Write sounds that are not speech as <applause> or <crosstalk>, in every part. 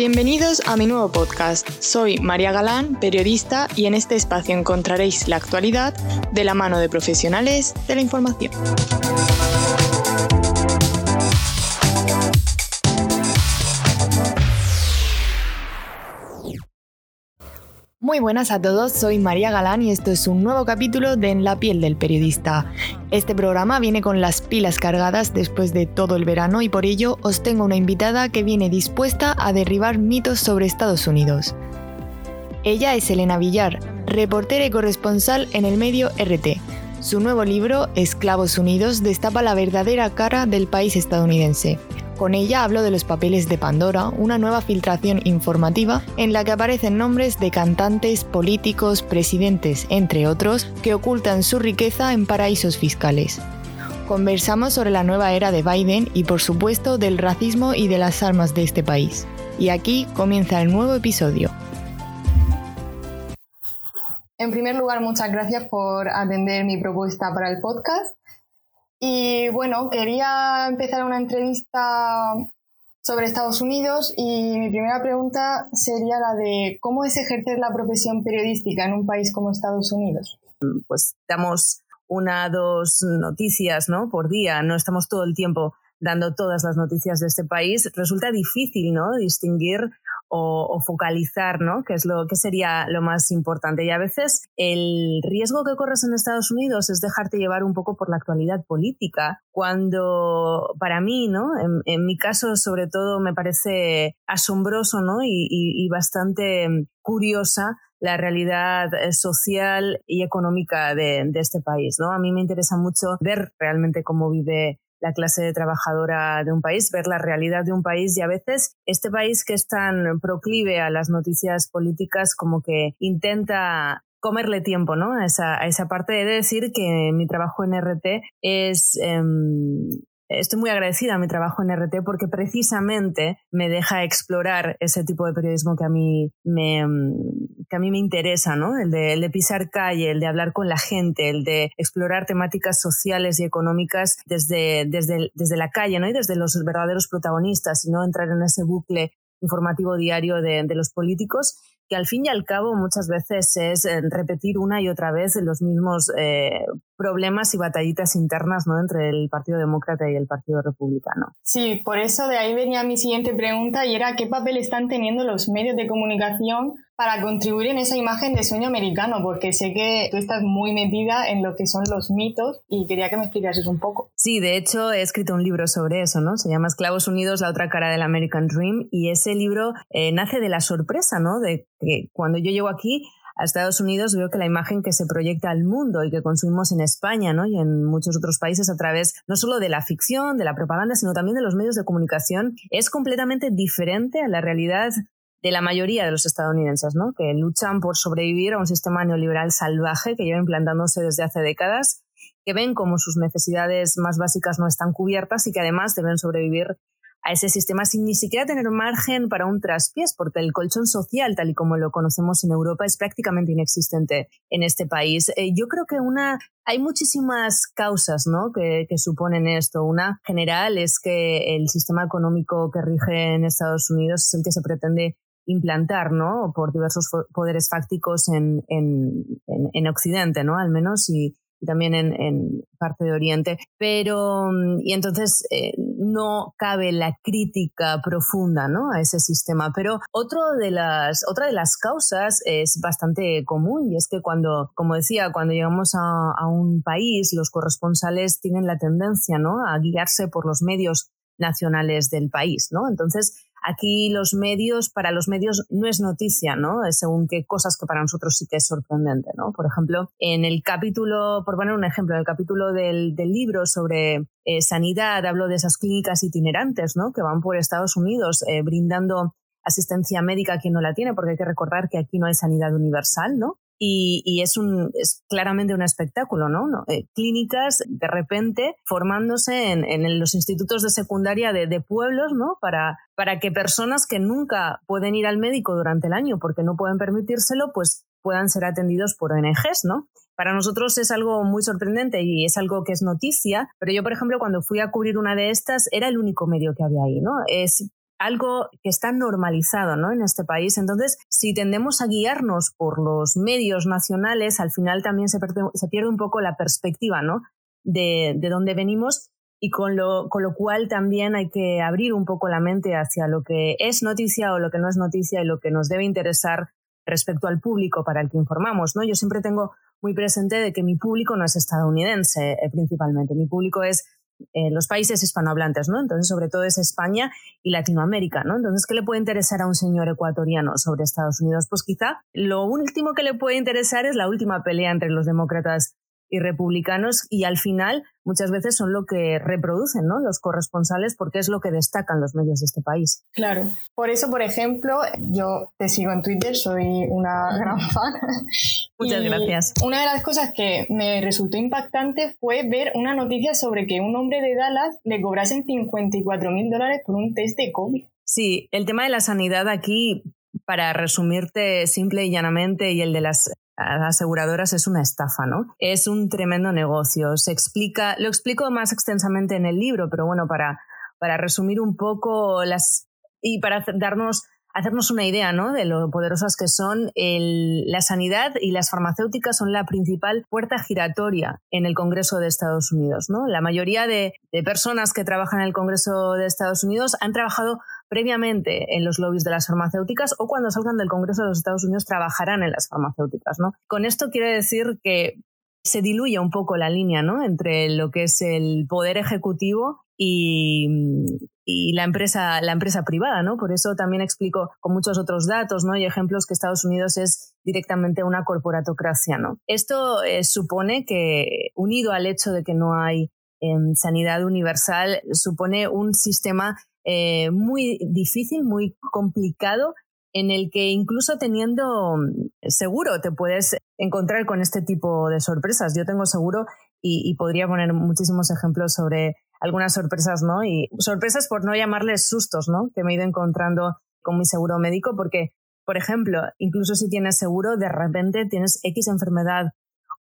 Bienvenidos a mi nuevo podcast. Soy María Galán, periodista, y en este espacio encontraréis la actualidad de la mano de profesionales de la información. Muy buenas a todos, soy María Galán y esto es un nuevo capítulo de En la piel del periodista. Este programa viene con las pilas cargadas después de todo el verano y por ello os tengo una invitada que viene dispuesta a derribar mitos sobre Estados Unidos. Ella es Elena Villar, reportera y corresponsal en el medio RT. Su nuevo libro, Esclavos Unidos, destapa la verdadera cara del país estadounidense. Con ella hablo de los papeles de Pandora, una nueva filtración informativa en la que aparecen nombres de cantantes, políticos, presidentes, entre otros, que ocultan su riqueza en paraísos fiscales. Conversamos sobre la nueva era de Biden y por supuesto del racismo y de las armas de este país. Y aquí comienza el nuevo episodio. En primer lugar, muchas gracias por atender mi propuesta para el podcast. Y bueno, quería empezar una entrevista sobre Estados Unidos y mi primera pregunta sería la de cómo es ejercer la profesión periodística en un país como Estados Unidos. Pues damos una, dos noticias ¿no? por día, no estamos todo el tiempo dando todas las noticias de este país. Resulta difícil ¿no? distinguir o, focalizar, ¿no? Que es lo que sería lo más importante. Y a veces el riesgo que corres en Estados Unidos es dejarte llevar un poco por la actualidad política, cuando para mí, ¿no? En, mi caso, sobre todo, me parece asombroso, ¿no? Y, bastante curiosa la realidad eh, social y económica de, de, este país, ¿no? A mí me interesa mucho ver realmente cómo vive la clase trabajadora de un país, ver la realidad de un país y a veces este país que es tan proclive a las noticias políticas como que intenta comerle tiempo ¿no? a, esa, a esa parte. de decir que mi trabajo en RT es em, estoy muy agradecida a mi trabajo en RT porque precisamente me deja explorar ese tipo de periodismo que a mí me, mm, que a mí me interesa, ¿no? El de, el de pisar calle, el de hablar con la gente, el de explorar temáticas sociales y económicas desde, desde, desde la calle, ¿no? Y desde los verdaderos protagonistas y no entrar en ese bucle informativo diario de, de los políticos que al fin y al cabo muchas veces es eh, repetir una y otra vez los mismos eh, problemas y batallitas internas ¿no? entre el Partido Demócrata y el Partido Republicano. Sí, por eso de ahí venía mi siguiente pregunta y era qué papel están teniendo los medios de comunicación para contribuir en esa imagen de sueño americano, porque sé que tú estás muy metida en lo que son los mitos y quería que me explicases un poco. Sí, de hecho he escrito un libro sobre eso, ¿no? Se llama Esclavos Unidos, la otra cara del American Dream y ese libro eh, nace de la sorpresa, ¿no? De que cuando yo llego aquí a Estados Unidos veo que la imagen que se proyecta al mundo y que consumimos en España ¿no? y en muchos otros países a través no solo de la ficción, de la propaganda, sino también de los medios de comunicación es completamente diferente a la realidad de la mayoría de los estadounidenses, ¿no? que luchan por sobrevivir a un sistema neoliberal salvaje que lleva implantándose desde hace décadas, que ven como sus necesidades más básicas no están cubiertas y que además deben sobrevivir a ese sistema sin ni siquiera tener margen para un traspiés, porque el colchón social, tal y como lo conocemos en Europa, es prácticamente inexistente en este país. Eh, yo creo que una, hay muchísimas causas ¿no? que, que, suponen esto. Una general es que el sistema económico que rige en Estados Unidos es el que se pretende implantar, ¿no? Por diversos poderes fácticos en, en, en, Occidente, ¿no? Al menos, y, también en, parte de Oriente. Pero, mm, y entonces eh, no cabe la crítica profunda, ¿no? A ese sistema. Pero otro de las, otra de las causas es bastante común y es que cuando, como decía, cuando llegamos a, a un país, los corresponsales tienen la tendencia, ¿no? A guiarse por los medios nacionales del país, ¿no? Entonces, Aquí los medios, para los medios no es noticia, ¿no? Según qué cosas que para nosotros sí que es sorprendente, ¿no? Por ejemplo, en el capítulo, por poner un ejemplo, en el capítulo del, libro sobre eh, sanidad, hablo de esas clínicas itinerantes, ¿no? Que van por Estados Unidos eh, brindando asistencia médica a quien no la tiene, porque hay que recordar que aquí no hay sanidad universal, ¿no? Y, es, un, es claramente un espectáculo, ¿no? Eh, clínicas de repente formándose en, los institutos de secundaria de, pueblos, ¿no? Para, para que personas que nunca pueden ir al médico durante el año porque no pueden permitírselo, pues puedan ser atendidos por ONGs, ¿no? Para nosotros es algo muy sorprendente y es algo que es noticia, pero yo, por ejemplo, cuando fui a cubrir una de estas, era el único medio que había ahí, ¿no? Es algo que está normalizado ¿no? en este país. Entonces, si tendemos a guiarnos por los medios nacionales, al final también se pierde, un poco la perspectiva ¿no? de, de dónde venimos y con lo, con lo cual también hay que abrir un poco la mente hacia lo que es noticia o lo que no es noticia y lo que nos debe interesar respecto al público para el que informamos. ¿no? Yo siempre tengo muy presente de que mi público no es estadounidense eh, principalmente, mi público es eh, los países hispanohablantes, ¿no? Entonces, sobre todo es España y Latinoamérica, ¿no? Entonces, ¿qué le puede interesar a un señor ecuatoriano sobre Estados Unidos? Pues quizá lo último que le puede interesar es la última pelea entre los demócratas y republicanos y al final muchas veces son lo que reproducen ¿no? los corresponsales porque es lo que destacan los medios de este país. Claro, por eso, por ejemplo, yo te sigo en Twitter, soy una <laughs> gran fan. Muchas gracias. Una de las cosas que me resultó impactante fue ver una noticia sobre que un hombre de Dallas le cobrasen 54 mil dólares por un test de COVID. Sí, el tema de la sanidad aquí para resumirte simple y llanamente, y el de las aseguradoras es una estafa, ¿no? Es un tremendo negocio. Se explica, lo explico más extensamente en el libro, pero bueno, para, para resumir un poco las y para darnos hacernos una idea ¿no? de lo poderosas que son, la sanidad y las farmacéuticas son la principal puerta giratoria en el Congreso de Estados Unidos. ¿no? La mayoría de, de personas que trabajan en el Congreso de Estados Unidos han trabajado previamente en los lobbies de las farmacéuticas o cuando salgan del Congreso de los Estados Unidos trabajarán en las farmacéuticas. ¿no? Con esto quiere decir que se diluye un poco la línea ¿no? entre lo que es el poder ejecutivo y, y, la, empresa, la empresa privada. ¿no? Por eso también explico con muchos otros datos ¿no? y ejemplos que Estados Unidos es directamente una corporatocracia. ¿no? Esto eh, supone que, unido al hecho de que no hay em, sanidad universal, supone un sistema eh, muy difícil, muy complicado, en el que incluso teniendo mm, seguro te puedes encontrar con este tipo de sorpresas. Yo tengo seguro y, podría poner muchísimos ejemplos sobre algunas sorpresas, ¿no? Y sorpresas por no llamarles sustos, ¿no? Que me he ido encontrando con mi seguro médico, porque, por ejemplo, incluso si tienes seguro, de repente tienes X enfermedad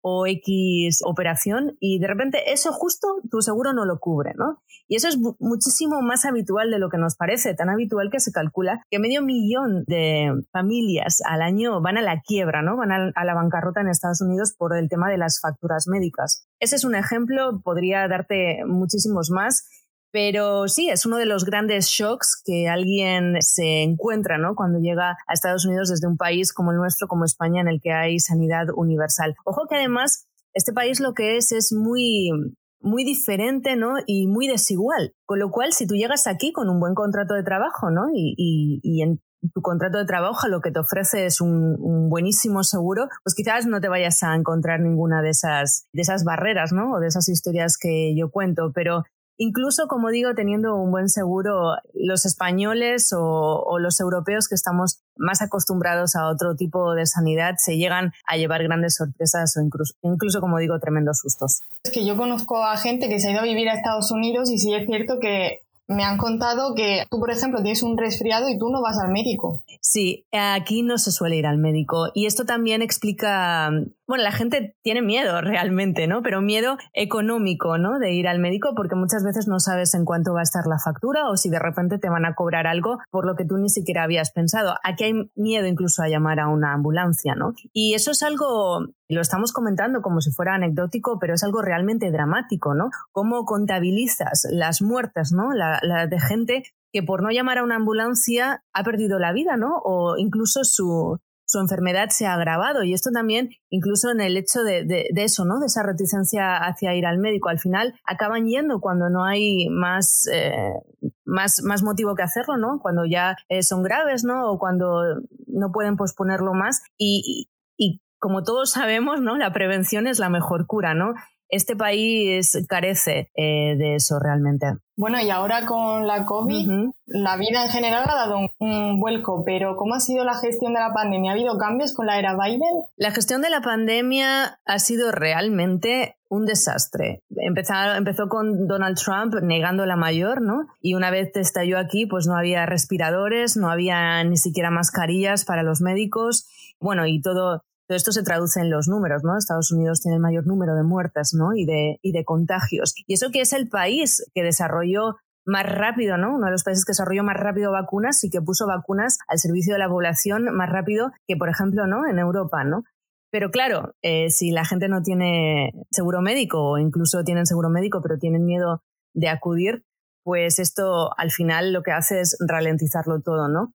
o X operación y de repente eso justo tu seguro no lo cubre, ¿no? Y eso es muchísimo más habitual de lo que nos parece, tan habitual que se calcula que medio millón de familias al año van a la quiebra, ¿no? Van a, la bancarrota en Estados Unidos por el tema de las facturas médicas. Ese es un ejemplo, podría darte muchísimos más pero sí, es uno de los grandes shocks que alguien se encuentra ¿no? cuando llega a Estados Unidos desde un país como el nuestro, como España, en el que hay sanidad universal. Ojo que además este país lo que es es muy muy diferente ¿no? y muy desigual. Con lo cual, si tú llegas aquí con un buen contrato de trabajo ¿no? y, y, en tu contrato de trabajo lo que te ofrece es un, un, buenísimo seguro, pues quizás no te vayas a encontrar ninguna de esas, de esas barreras ¿no? o de esas historias que yo cuento. Pero Incluso, como digo, teniendo un buen seguro, los españoles o, los europeos que estamos más acostumbrados a otro tipo de sanidad se llegan a llevar grandes sorpresas o incluso, incluso, como digo, tremendos sustos. Es que yo conozco a gente que se ha ido a vivir a Estados Unidos y sí es cierto que me han contado que tú, por ejemplo, tienes un resfriado y tú no vas al médico. Sí, aquí no se suele ir al médico. Y esto también explica, bueno, la gente tiene miedo realmente, ¿no? Pero miedo económico, ¿no? De ir al médico porque muchas veces no sabes en cuánto va a estar la factura o si de repente te van a cobrar algo por lo que tú ni siquiera habías pensado. Aquí hay miedo incluso a llamar a una ambulancia, ¿no? Y eso es algo lo estamos comentando como si fuera anecdótico, pero es algo realmente dramático, ¿no? Cómo contabilizas las muertes, ¿no? La, de gente que por no llamar a una ambulancia ha perdido la vida, ¿no? O incluso su, su enfermedad se ha agravado. Y esto también, incluso en el hecho de, de, eso, ¿no? De esa reticencia hacia ir al médico. Al final acaban yendo cuando no hay más, eh, más, más motivo que hacerlo, ¿no? Cuando ya eh, son graves, ¿no? O cuando no pueden posponerlo más. Y, y, como todos sabemos, ¿no? La prevención es la mejor cura, ¿no? Este país carece eh, de eso realmente. Bueno, y ahora con la COVID, la vida en general ha dado un, vuelco, pero ¿cómo ha sido la gestión de la pandemia? ¿Ha habido cambios con la era Biden? La gestión de la pandemia ha sido realmente un desastre. Empezó, empezó con Donald Trump negando la mayor, ¿no? Y una vez estalló aquí, pues no había respiradores, no había ni siquiera mascarillas para los médicos. Bueno, y todo, todo esto se traduce en los números, ¿no? Estados Unidos tiene el mayor número de muertes, ¿no? Y de, y de contagios. Y eso que es el país que desarrolló más rápido, ¿no? Uno de los países que desarrolló más rápido vacunas y que puso vacunas al servicio de la población más rápido que, por ejemplo, ¿no? En Europa, ¿no? Pero claro, eh, si la gente no tiene seguro médico o incluso tienen seguro médico pero tienen miedo de acudir, pues esto al final lo que hace es ralentizarlo todo, ¿no?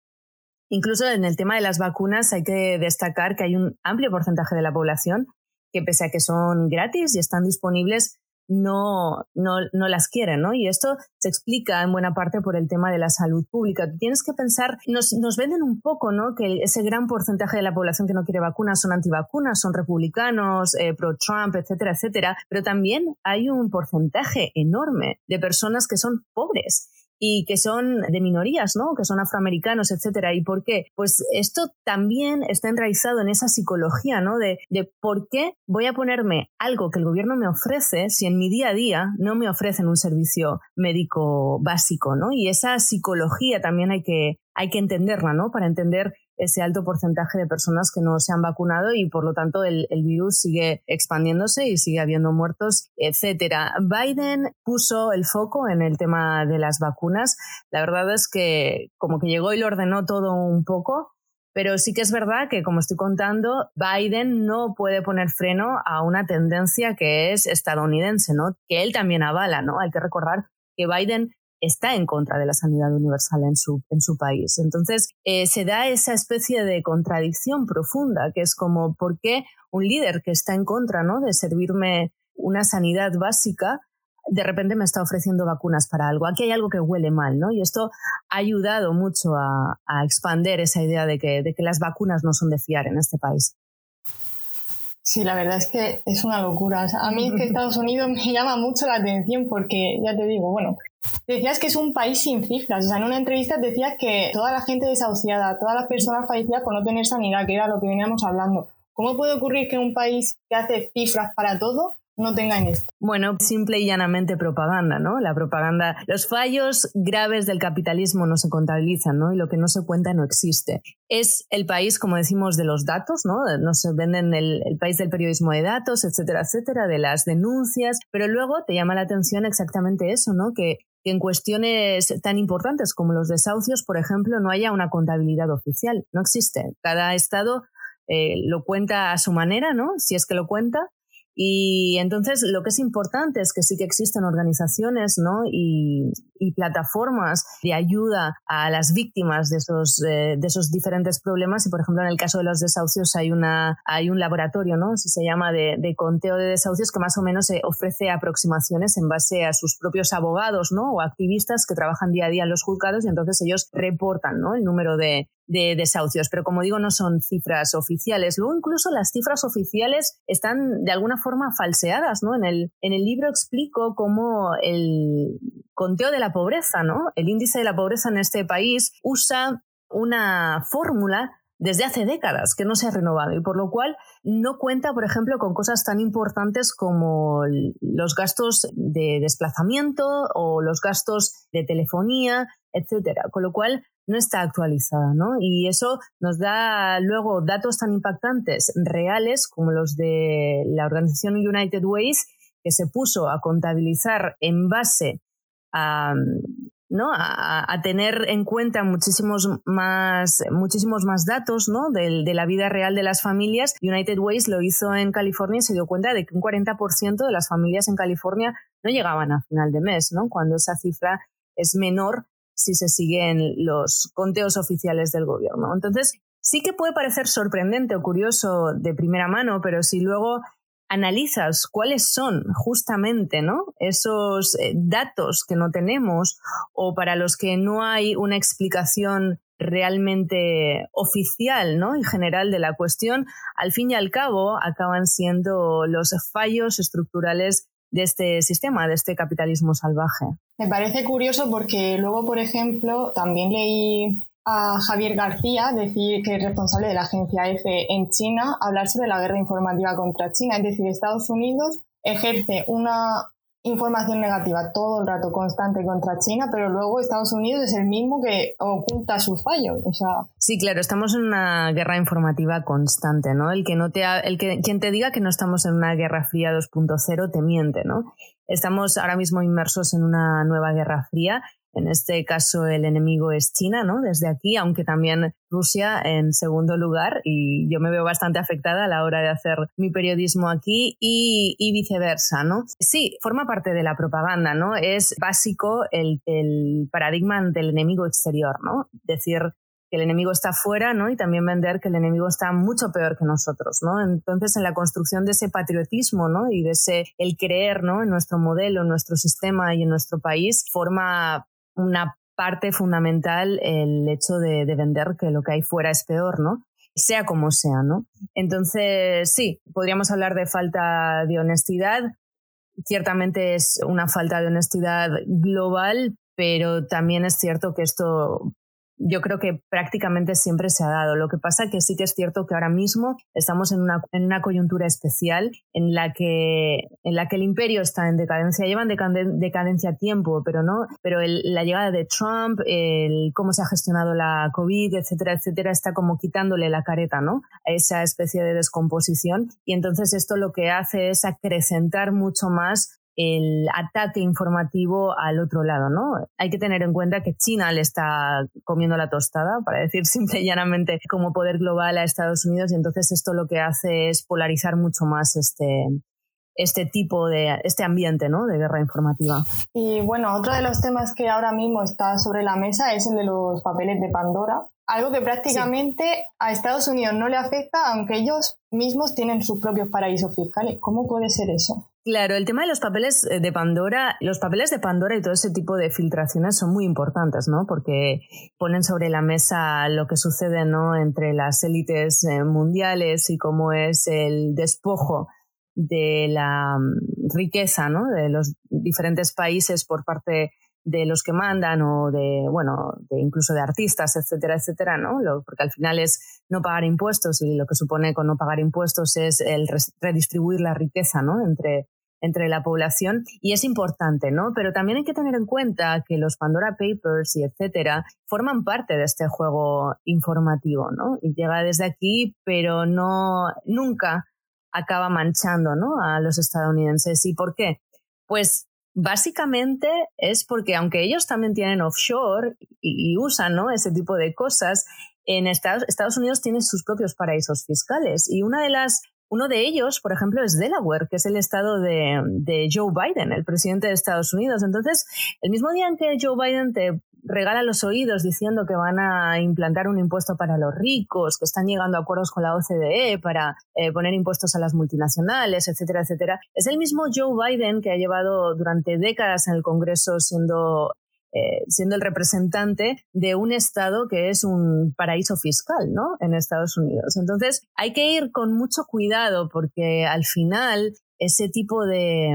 Incluso en el tema de las vacunas hay que destacar que hay un amplio porcentaje de la población que pese a que son gratis y están disponibles, no, no, no, las quieren, ¿no? Y esto se explica en buena parte por el tema de la salud pública. Tienes que pensar, nos, nos venden un poco, ¿no? Que ese gran porcentaje de la población que no quiere vacunas son antivacunas, son republicanos, eh, pro-Trump, etcétera, etcétera. Pero también hay un porcentaje enorme de personas que son pobres y que son de minorías, ¿no? Que son afroamericanos, etcétera. ¿Y por qué? Pues esto también está enraizado en esa psicología, ¿no? De, por qué voy a ponerme algo que el gobierno me ofrece si en mi día a día no me ofrecen un servicio médico básico, ¿no? Y esa psicología también hay que, hay que entenderla, ¿no? Para entender ese alto porcentaje de personas que no se han vacunado y por lo tanto el, virus sigue expandiéndose y sigue habiendo muertos, etcétera. Biden puso el foco en el tema de las vacunas. La verdad es que como que llegó y lo ordenó todo un poco. Pero sí que es verdad que, como estoy contando, Biden no puede poner freno a una tendencia que es estadounidense, ¿no? Que él también avala, ¿no? Hay que recordar que Biden está en contra de la sanidad universal en su, en su país. Entonces, eh, se da esa especie de contradicción profunda, que es como, ¿por qué un líder que está en contra ¿no? de servirme una sanidad básica, de repente me está ofreciendo vacunas para algo? Aquí hay algo que huele mal, ¿no? Y esto ha ayudado mucho a, a expander esa idea de que, de que las vacunas no son de fiar en este país. Sí, la verdad es que es una locura. a mí es que <laughs> Estados Unidos me llama mucho la atención porque, ya te digo, bueno, decías que es un país sin cifras. O sea, en una entrevista decías que toda la gente desahuciada, todas las personas fallecidas por no tener sanidad, que era lo que veníamos hablando. ¿Cómo puede ocurrir que un país que hace cifras para todo no tengan esto. Bueno, simple y llanamente propaganda, ¿no? La propaganda, los fallos graves del capitalismo no se contabilizan, ¿no? Y lo que no se cuenta no existe. Es el país, como decimos, de los datos, ¿no? Nos venden el, el país del periodismo de datos, etcétera, etcétera, de las denuncias, pero luego te llama la atención exactamente eso, ¿no? Que en cuestiones tan importantes como los desahucios, por ejemplo, no haya una contabilidad oficial. No existe. Cada estado eh, lo cuenta a su manera, ¿no? Si es que lo cuenta, y entonces lo que es importante es que sí que existen organizaciones ¿no? y, plataformas de ayuda a las víctimas de esos, eh, de esos diferentes problemas. Y por ejemplo, en el caso de los desahucios hay, una, hay un laboratorio, ¿no? Se llama de, de, conteo de desahucios, que más o menos ofrece aproximaciones en base a sus propios abogados ¿no? o activistas que trabajan día a día en los juzgados y entonces ellos reportan ¿no? el número de, de desahucios, pero como digo, no son cifras oficiales. Luego incluso las cifras oficiales están de alguna forma falseadas, ¿no? En el, en el libro explico cómo el conteo de la pobreza, ¿no? El índice de la pobreza en este país usa una fórmula desde hace décadas que no se ha renovado y por lo cual no cuenta, por ejemplo, con cosas tan importantes como los gastos de desplazamiento o los gastos de telefonía, etcétera. Con lo cual no está actualizada, ¿no? Y eso nos da luego datos tan impactantes, reales, como los de la organización United Ways, que se puso a contabilizar en base a, ¿no? a, tener en cuenta muchísimos más, muchísimos más datos ¿no? de, de, la vida real de las familias. United Ways lo hizo en California y se dio cuenta de que un 40% de las familias en California no llegaban a final de mes, ¿no? cuando esa cifra es menor si se siguen los conteos oficiales del gobierno. Entonces, sí que puede parecer sorprendente o curioso de primera mano, pero si luego analizas cuáles son justamente ¿no? esos eh, datos que no tenemos o para los que no hay una explicación realmente oficial ¿no? y general de la cuestión, al fin y al cabo acaban siendo los fallos estructurales de este sistema, de este capitalismo salvaje. Me parece curioso porque luego, por ejemplo, también leí a Javier García decir que es responsable de la agencia EFE en China hablar sobre la guerra informativa contra China. Es decir, Estados Unidos ejerce una información negativa todo el rato constante contra China, pero luego Estados Unidos es el mismo que oculta sus fallos. O sea... Sí, claro, estamos en una guerra informativa constante, ¿no? El que no te el que quien te diga que no estamos en una guerra fría 2.0 te miente, ¿no? estamos ahora mismo inmersos en una nueva guerra fría en este caso, el enemigo es China, ¿no? Desde aquí, aunque también Rusia en segundo lugar, y yo me veo bastante afectada a la hora de hacer mi periodismo aquí y, viceversa, ¿no? Sí, forma parte de la propaganda, ¿no? Es básico el, el paradigma del enemigo exterior, ¿no? Decir que el enemigo está fuera, ¿no? Y también vender que el enemigo está mucho peor que nosotros, ¿no? Entonces, en la construcción de ese patriotismo, ¿no? Y de ese el creer, ¿no? En nuestro modelo, en nuestro sistema y en nuestro país, forma una parte fundamental el hecho de, vender que lo que hay fuera es peor, ¿no? Sea como sea, ¿no? Entonces, sí, podríamos hablar de falta de honestidad. Ciertamente es una falta de honestidad global, pero también es cierto que esto yo creo que prácticamente siempre se ha dado. Lo que pasa que sí que es cierto que ahora mismo estamos en una, en una coyuntura especial en la, que, en la que el imperio está en decadencia. Llevan decadencia tiempo, pero no, pero la llegada de Trump, el cómo se ha gestionado la COVID, etcétera, etcétera, está como quitándole la careta, ¿no? A esa especie de descomposición. Y entonces esto lo que hace es acrecentar mucho más el ataque informativo al otro lado, ¿no? Hay que tener en cuenta que China le está comiendo la tostada, para decir <laughs> simple y llanamente, como poder global a Estados Unidos y entonces esto lo que hace es polarizar mucho más este, este tipo de, este ambiente ¿no? de guerra informativa. Y bueno, otro de los temas que ahora mismo está sobre la mesa es el de los papeles de Pandora, algo que prácticamente a Estados Unidos no le afecta, aunque ellos mismos tienen sus propios paraísos fiscales. ¿Cómo puede ser eso? Claro, el tema de los papeles eh, de Pandora, los papeles de Pandora y todo ese tipo de filtraciones son muy importantes, ¿no? Porque ponen sobre la mesa lo que sucede, ¿no? Entre las élites eh, mundiales y cómo es el despojo de la mm, riqueza, ¿no? De los diferentes países por parte de los que mandan o de, bueno, de incluso de artistas, etcétera, etcétera, ¿no? porque al final es no pagar impuestos y lo que supone con no pagar impuestos es el redistribuir la riqueza, ¿no? Entre, entre la población y es importante, ¿no? Pero también hay que tener en cuenta que los Pandora Papers y etcétera forman parte de este juego informativo, ¿no? Y llega desde aquí, pero no nunca acaba manchando, ¿no? A los estadounidenses. ¿Y por qué? Pues Básicamente es porque aunque ellos también tienen offshore y, usan ¿no? ese tipo de cosas, en Estados, Estados Unidos tiene sus propios paraísos fiscales y una de las uno de ellos, por ejemplo, es Delaware, que es el estado de, Joe Biden, el presidente de Estados Unidos. Entonces, el mismo día en que Joe Biden te regala los oídos diciendo que van a implantar un impuesto para los ricos, que están llegando a acuerdos con la OCDE para eh, poner impuestos a las multinacionales, etcétera, etcétera. Es el mismo Joe Biden que ha llevado durante décadas en el Congreso siendo eh, siendo el representante de un Estado que es un paraíso fiscal, ¿no? En Estados Unidos. Entonces, hay que ir con mucho cuidado porque al final ese tipo de,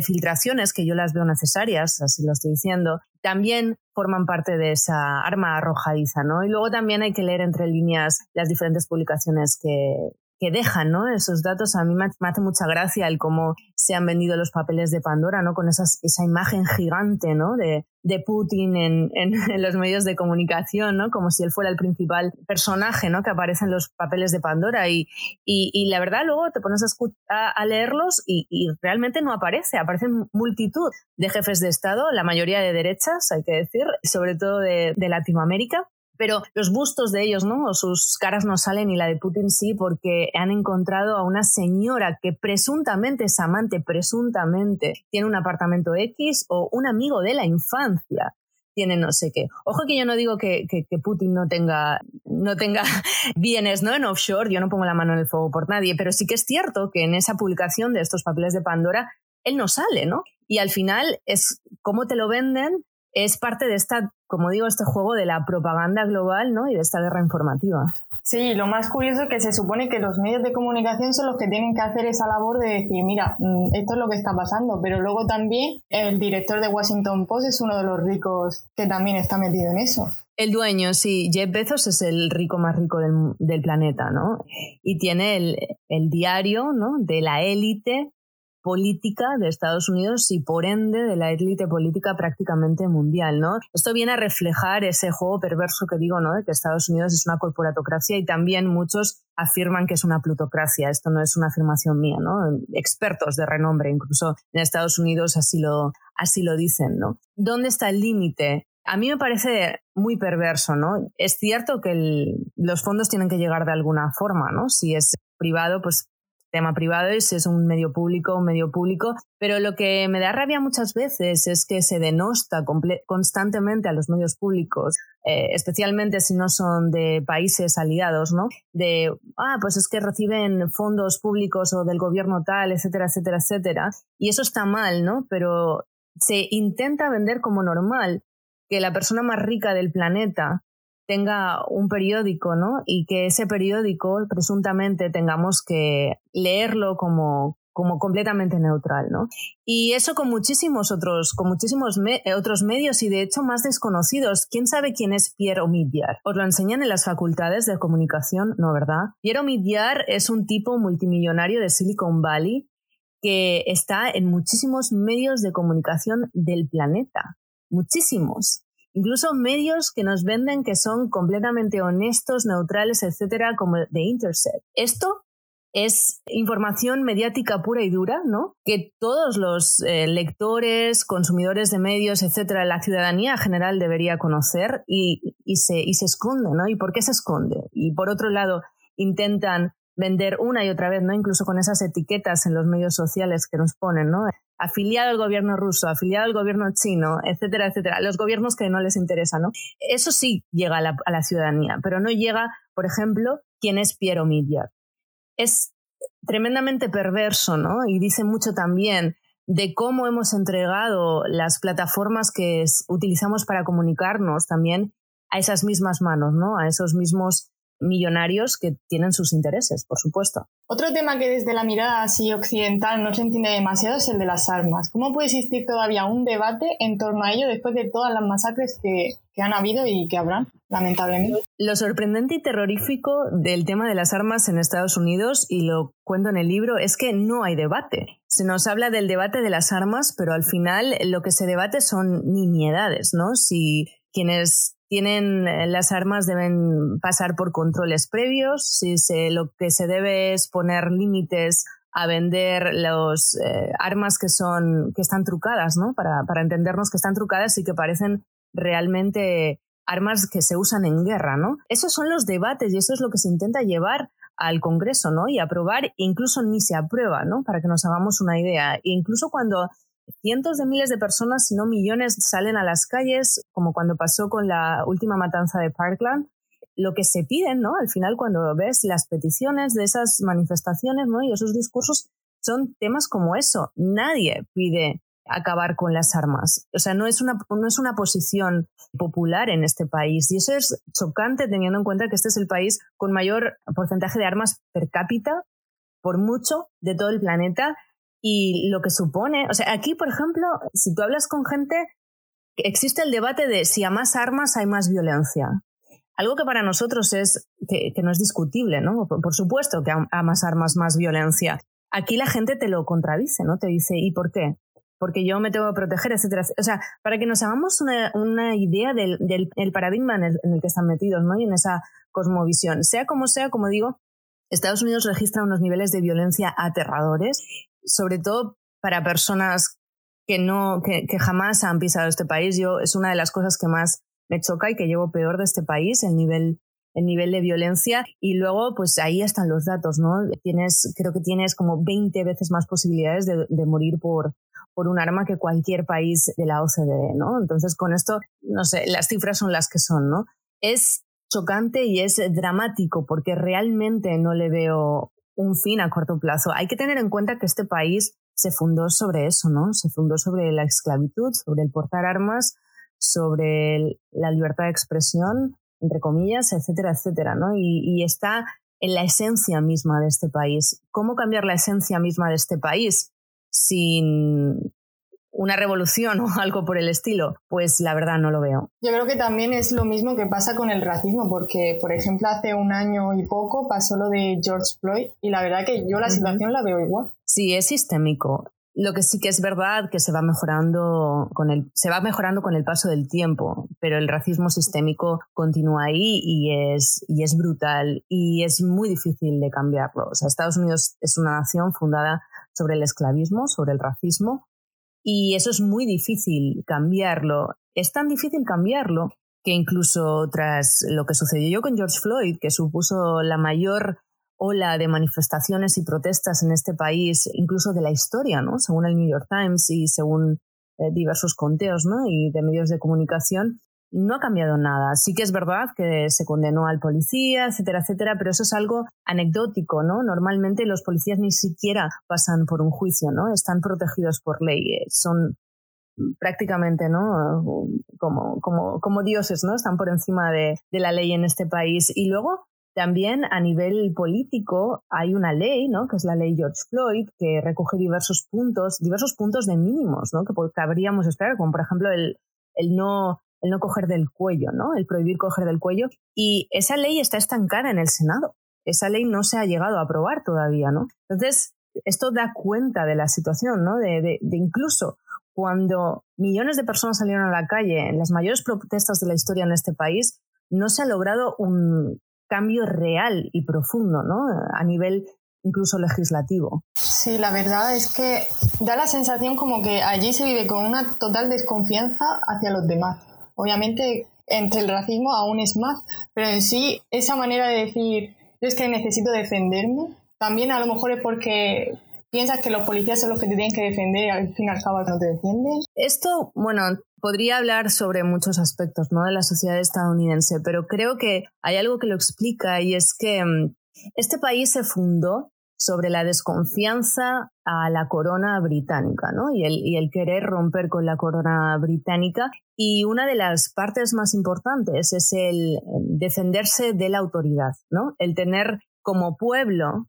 filtraciones, que yo las veo necesarias, así lo estoy diciendo, también forman parte de esa arma arrojadiza, ¿no? Y luego también hay que leer entre líneas las diferentes publicaciones que, que dejan ¿no? esos datos. A mí me, hace mucha gracia el cómo se han vendido los papeles de Pandora, ¿no? con esas, esa imagen gigante ¿no? de, Putin <laughs> en, los medios de comunicación, ¿no? como si él fuera el principal personaje ¿no? que aparece en los papeles de Pandora. Y, y, la verdad, luego te pones a, leerlos y, realmente no aparece. Aparecen multitud de jefes de Estado, la mayoría de derechas, hay que decir, sobre todo de Latinoamérica pero los bustos de ellos, ¿no? sus caras no salen y la de Putin sí, porque han encontrado a una señora que presuntamente es amante, presuntamente tiene un apartamento X o un amigo de la infancia tiene no sé qué. Ojo que yo no digo que, Putin no tenga, no tenga <laughs> bienes ¿no? en offshore, yo no pongo la mano en el fuego por nadie, pero sí que es cierto que en esa publicación de estos papeles de Pandora, él no sale, ¿no? Y al final es cómo te lo venden es parte de esta, como digo, este juego de la propaganda global ¿no? y de esta guerra informativa. Sí, lo más curioso es que se supone que los medios de comunicación son los que tienen que hacer esa labor de decir, mira, mm, esto es lo que está pasando, pero luego también el director de Washington Post es uno de los ricos que también está metido en eso. El dueño, sí, Jeff Bezos es el rico más rico del, del planeta, ¿no? Y tiene el, el diario, ¿no? De la élite política de Estados Unidos y por ende de la élite política prácticamente mundial, ¿no? Esto viene a reflejar ese juego perverso que digo, ¿no? De que Estados Unidos es una corporatocracia y también muchos afirman que es una plutocracia. Esto no es una afirmación mía, ¿no? Expertos de renombre, incluso en Estados Unidos así lo, así lo dicen, ¿no? ¿Dónde está el límite? A mí me parece muy perverso, ¿no? Es cierto que los fondos tienen que llegar de alguna forma, ¿no? Si es privado, pues tema privado y si es un medio público, un medio público. Pero lo que me da rabia muchas veces es que se denosta constantemente a los medios públicos, eh, especialmente si no son de países aliados, ¿no? De, ah, pues es que reciben fondos públicos o del gobierno tal, etcétera, etcétera, etcétera. Y eso está mal, ¿no? Pero se intenta vender como normal que la persona más rica del planeta tenga un periódico, ¿no? Y que ese periódico presuntamente tengamos que leerlo como, como completamente neutral, ¿no? Y eso con muchísimos otros, con muchísimos otros medios y de hecho más desconocidos. ¿Quién sabe quién es Pierre Omidyar? ¿Os lo enseñan en las facultades de comunicación? No, ¿verdad? Pierre Omidyar es un tipo multimillonario de Silicon Valley que está en muchísimos medios de comunicación del planeta. Muchísimos incluso medios que nos venden que son completamente honestos, neutrales, etcétera, como The Intercept. Esto es información mediática pura y dura, ¿no? Que todos los eh, lectores, consumidores de medios, etcétera, la ciudadanía general debería conocer y, y, se, y se esconde, ¿no? ¿Y por qué se esconde? Y por otro lado, intentan vender una y otra vez, ¿no? Incluso con esas etiquetas en los medios sociales que nos ponen, ¿no? Afiliado al gobierno ruso, afiliado al gobierno chino, etcétera, etcétera. Los gobiernos que no les interesa, ¿no? Eso sí llega a la, ciudadanía, pero no llega, por ejemplo, quién es Piero Midjar. Es tremendamente perverso, ¿no? Y dice mucho también de cómo hemos entregado las plataformas que utilizamos para comunicarnos también a esas mismas manos, ¿no? A esos mismos millonarios que tienen sus intereses, por supuesto. Otro tema que desde la mirada así occidental no se entiende demasiado es el de las armas. ¿Cómo puede existir todavía un debate en torno a ello después de todas las masacres que, que han habido y que habrán, lamentablemente? Lo sorprendente y terrorífico del tema de las armas en Estados Unidos, y lo cuento en el libro, es que no hay debate. Se nos habla del debate de las armas, pero al final lo que se debate son nimiedades, ¿no? Si quienes tienen eh, las armas deben pasar por controles previos, si se, lo que se debe es poner límites a vender las eh, armas que son que están trucadas, ¿no? Para, para entendernos que están trucadas y que parecen realmente armas que se usan en guerra, ¿no? Esos son los debates y eso es lo que se intenta llevar al Congreso, ¿no? Y aprobar, incluso ni se aprueba, ¿no? Para que nos hagamos una idea. E incluso cuando cientos de miles de personas, si no millones, salen a las calles, como cuando pasó con la última matanza de Parkland. Lo que se piden, ¿no? Al final, cuando ves las peticiones de esas manifestaciones, ¿no? Y esos discursos, son temas como eso. Nadie pide acabar con las armas. O sea, no es una, no es una posición popular en este país. Y eso es chocante teniendo en cuenta que este es el país con mayor porcentaje de armas per cápita, por mucho, de todo el planeta y lo que supone, o sea, aquí, por ejemplo, si tú hablas con gente, existe el debate de si a más armas hay más violencia. Algo que para nosotros es que, no es discutible, ¿no? Por, supuesto que a, más armas más violencia. Aquí la gente te lo contradice, ¿no? Te dice, ¿y por qué? Porque yo me tengo que proteger, etcétera. O sea, para que nos hagamos una, idea del, paradigma en el, que están metidos, ¿no? Y en esa cosmovisión. Sea como sea, como digo, Estados Unidos registra unos niveles de violencia aterradores sobre todo para personas que no, que, jamás han pisado este país. Yo es una de las cosas que más me choca y que llevo peor de este país, el nivel, el nivel de violencia. Y luego, pues ahí están los datos, ¿no? Tienes, creo que tienes como 20 veces más posibilidades de, de morir por, por un arma que cualquier país de la OCDE, ¿no? Entonces, con esto, no sé, las cifras son las que son, ¿no? Es chocante y es dramático porque realmente no le veo un fin a corto plazo. Hay que tener en cuenta que este país se fundó sobre eso, ¿no? Se fundó sobre la esclavitud, sobre el portar armas, sobre la libertad de expresión, entre comillas, etcétera, etcétera, ¿no? Y, y está en la esencia misma de este país. ¿Cómo cambiar la esencia misma de este país sin una revolución o <laughs> algo por el estilo, pues la verdad no lo veo. Yo creo que también es lo mismo que pasa con el racismo, porque por ejemplo hace un año y poco pasó lo de George Floyd y la verdad que yo la situación la veo igual. Sí, es sistémico. Lo que sí que es verdad que se va mejorando con el, se va mejorando con el paso del tiempo, pero el racismo sistémico continúa ahí y es, y es brutal y es muy difícil de cambiarlo. O sea, Estados Unidos es una nación fundada sobre el esclavismo, sobre el racismo, y eso es muy difícil cambiarlo. Es tan difícil cambiarlo que incluso tras lo que sucedió con George Floyd, que supuso la mayor ola de manifestaciones y protestas en este país, incluso de la historia, ¿no? Según el New York Times y según eh, diversos conteos, ¿no? Y de medios de comunicación, no ha cambiado nada. Sí que es verdad que se condenó al policía, etcétera, etcétera, pero eso es algo anecdótico, ¿no? Normalmente los policías ni siquiera pasan por un juicio, ¿no? Están protegidos por ley, eh, son prácticamente, ¿no? Como, como, como dioses, ¿no? Están por encima de, de la ley en este país. Y luego también a nivel político hay una ley, ¿no? que es la ley George Floyd, que recoge diversos puntos, diversos puntos de mínimos ¿no? que cabríamos esperar, como por ejemplo el, el, no, el no coger del cuello, ¿no? el prohibir coger del cuello. Y esa ley está estancada en el Senado. Esa ley no se ha llegado a aprobar todavía. ¿no? Entonces, esto da cuenta de la situación, ¿no? de, de, de incluso cuando millones de personas salieron a la calle en las mayores protestas de la historia en este país, no se ha logrado un, cambio real y profundo, ¿no? A nivel incluso legislativo. Sí, la verdad es que da la sensación como que allí se vive con una total desconfianza hacia los demás. Obviamente, entre el racismo aún es más, pero en sí, esa manera de decir, es que necesito defenderme, también a lo mejor es porque piensas que los policías son los que te tienen que defender y al fin y al cabo no te defienden. Esto, bueno, podría hablar sobre muchos aspectos ¿no? de la sociedad estadounidense, pero creo que hay algo que lo explica y es que mm, este país se fundó sobre la desconfianza a la corona británica ¿no? y, el, querer romper con la corona británica. Y una de las partes más importantes es el defenderse de la autoridad, ¿no? el tener como pueblo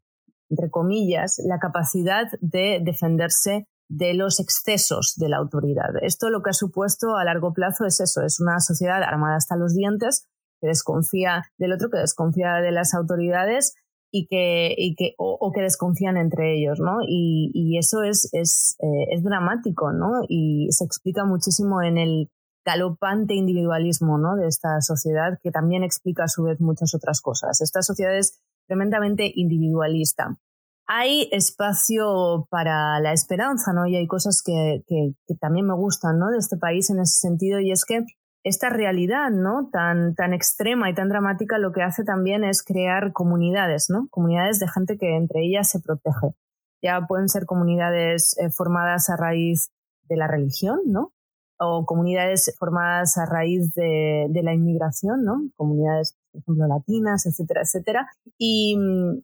entre comillas, la capacidad de defenderse de los excesos de la autoridad. Esto lo que ha supuesto a largo plazo es eso, es una sociedad armada hasta los dientes que desconfía del otro, que desconfía de las autoridades y que, y que o, que desconfían entre ellos, ¿no? Y, y eso es, es, eh, es, dramático, ¿no? Y se explica muchísimo en el galopante individualismo, ¿no? De esta sociedad que también explica a su vez muchas otras cosas. Esta sociedad es tremendamente individualista. Hay espacio para la esperanza, ¿no? Y hay cosas que, que, también me gustan, ¿no? De este país en ese sentido, y es que esta realidad, ¿no? Tan, tan extrema y tan dramática lo que hace también es crear comunidades, ¿no? Comunidades de gente que entre ellas se protege. Ya pueden ser comunidades eh, formadas a raíz de la religión, ¿no? O comunidades formadas a raíz de, de la inmigración, ¿no? Comunidades por ejemplo, latinas, etcétera, etcétera, y mm,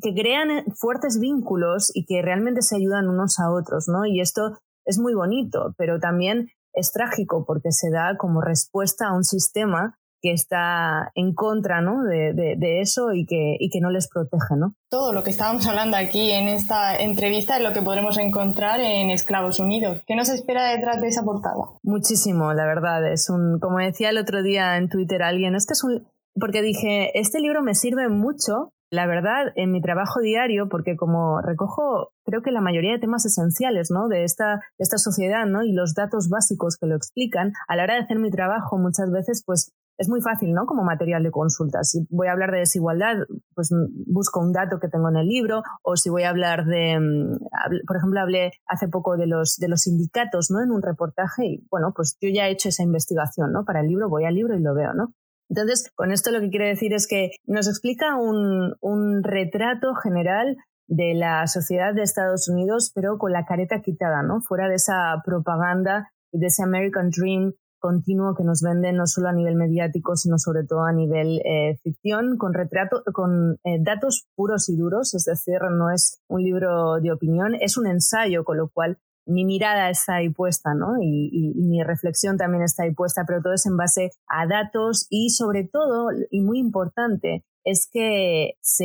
que crean eh, fuertes vínculos y que realmente se ayudan unos a otros, ¿no? Y esto es muy bonito, pero también es trágico porque se da como respuesta a un sistema que está en contra ¿no? de, de, eso y que, y que no les protege. ¿no? Todo lo que estábamos hablando aquí en esta entrevista es lo que podremos encontrar en Esclavos Unidos. ¿Qué nos espera detrás de esa portada? Muchísimo, la verdad. Es un, como decía el otro día en Twitter alguien, es que es un, porque dije, este libro me sirve mucho, la verdad, en mi trabajo diario, porque como recojo, creo que la mayoría de temas esenciales ¿no? de, esta, esta sociedad ¿no? y los datos básicos que lo explican, a la hora de hacer mi trabajo muchas veces, pues es muy fácil, ¿no? Como material de consulta. Si voy a hablar de desigualdad, pues busco un dato que tengo en el libro, o si voy a hablar de, mm, por ejemplo, hablé hace poco de los, de los sindicatos, ¿no? En un reportaje y, bueno, pues yo ya he hecho esa investigación, ¿no? Para el libro, voy al libro y lo veo, ¿no? Entonces, con esto lo que quiere decir es que nos explica un, un retrato general de la sociedad de Estados Unidos, pero con la careta quitada, ¿no? Fuera de esa propaganda y de ese American Dream continuo que nos venden no solo a nivel mediático, sino sobre todo a nivel eh, ficción, con retrato, con eh, datos puros y duros, es decir, no es un libro de opinión, es un ensayo, con lo cual mi mirada está ahí puesta, ¿no? Y, mi reflexión también está ahí puesta, pero todo es en base a datos y sobre todo, y muy importante, es que se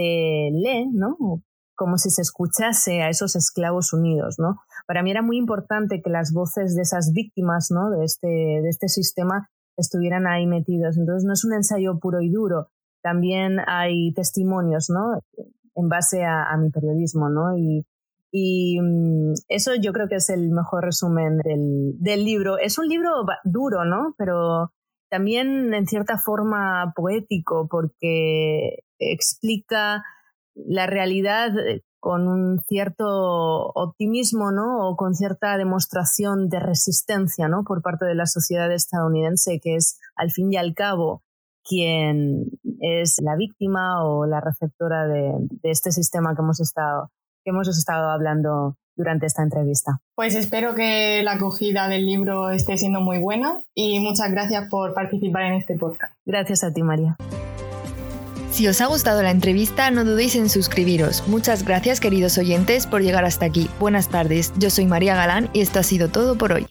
lee, ¿no? Como si se escuchase a esos esclavos unidos, ¿no? Para mí era muy importante que las voces de esas víctimas, ¿no? De este, de este sistema estuvieran ahí metidos. Entonces no es un ensayo puro y duro, también hay testimonios, ¿no? En base a, a mi periodismo, ¿no? Y, Y mm, eso yo creo que es el mejor resumen del, del libro. Es un libro duro, ¿no? Pero también en cierta forma poético porque explica la realidad eh, con un cierto optimismo, ¿no? O con cierta demostración de resistencia, ¿no? Por parte de la sociedad estadounidense, que es al fin y al cabo quien es la víctima o la receptora de, de este sistema que hemos estado que hemos estado hablando durante esta entrevista. Pues espero que la acogida del libro esté siendo muy buena y muchas gracias por participar en este podcast. Gracias a ti, María. Si os ha gustado la entrevista, no dudéis en suscribiros. Muchas gracias, queridos oyentes, por llegar hasta aquí. Buenas tardes, yo soy María Galán y esto ha sido todo por hoy.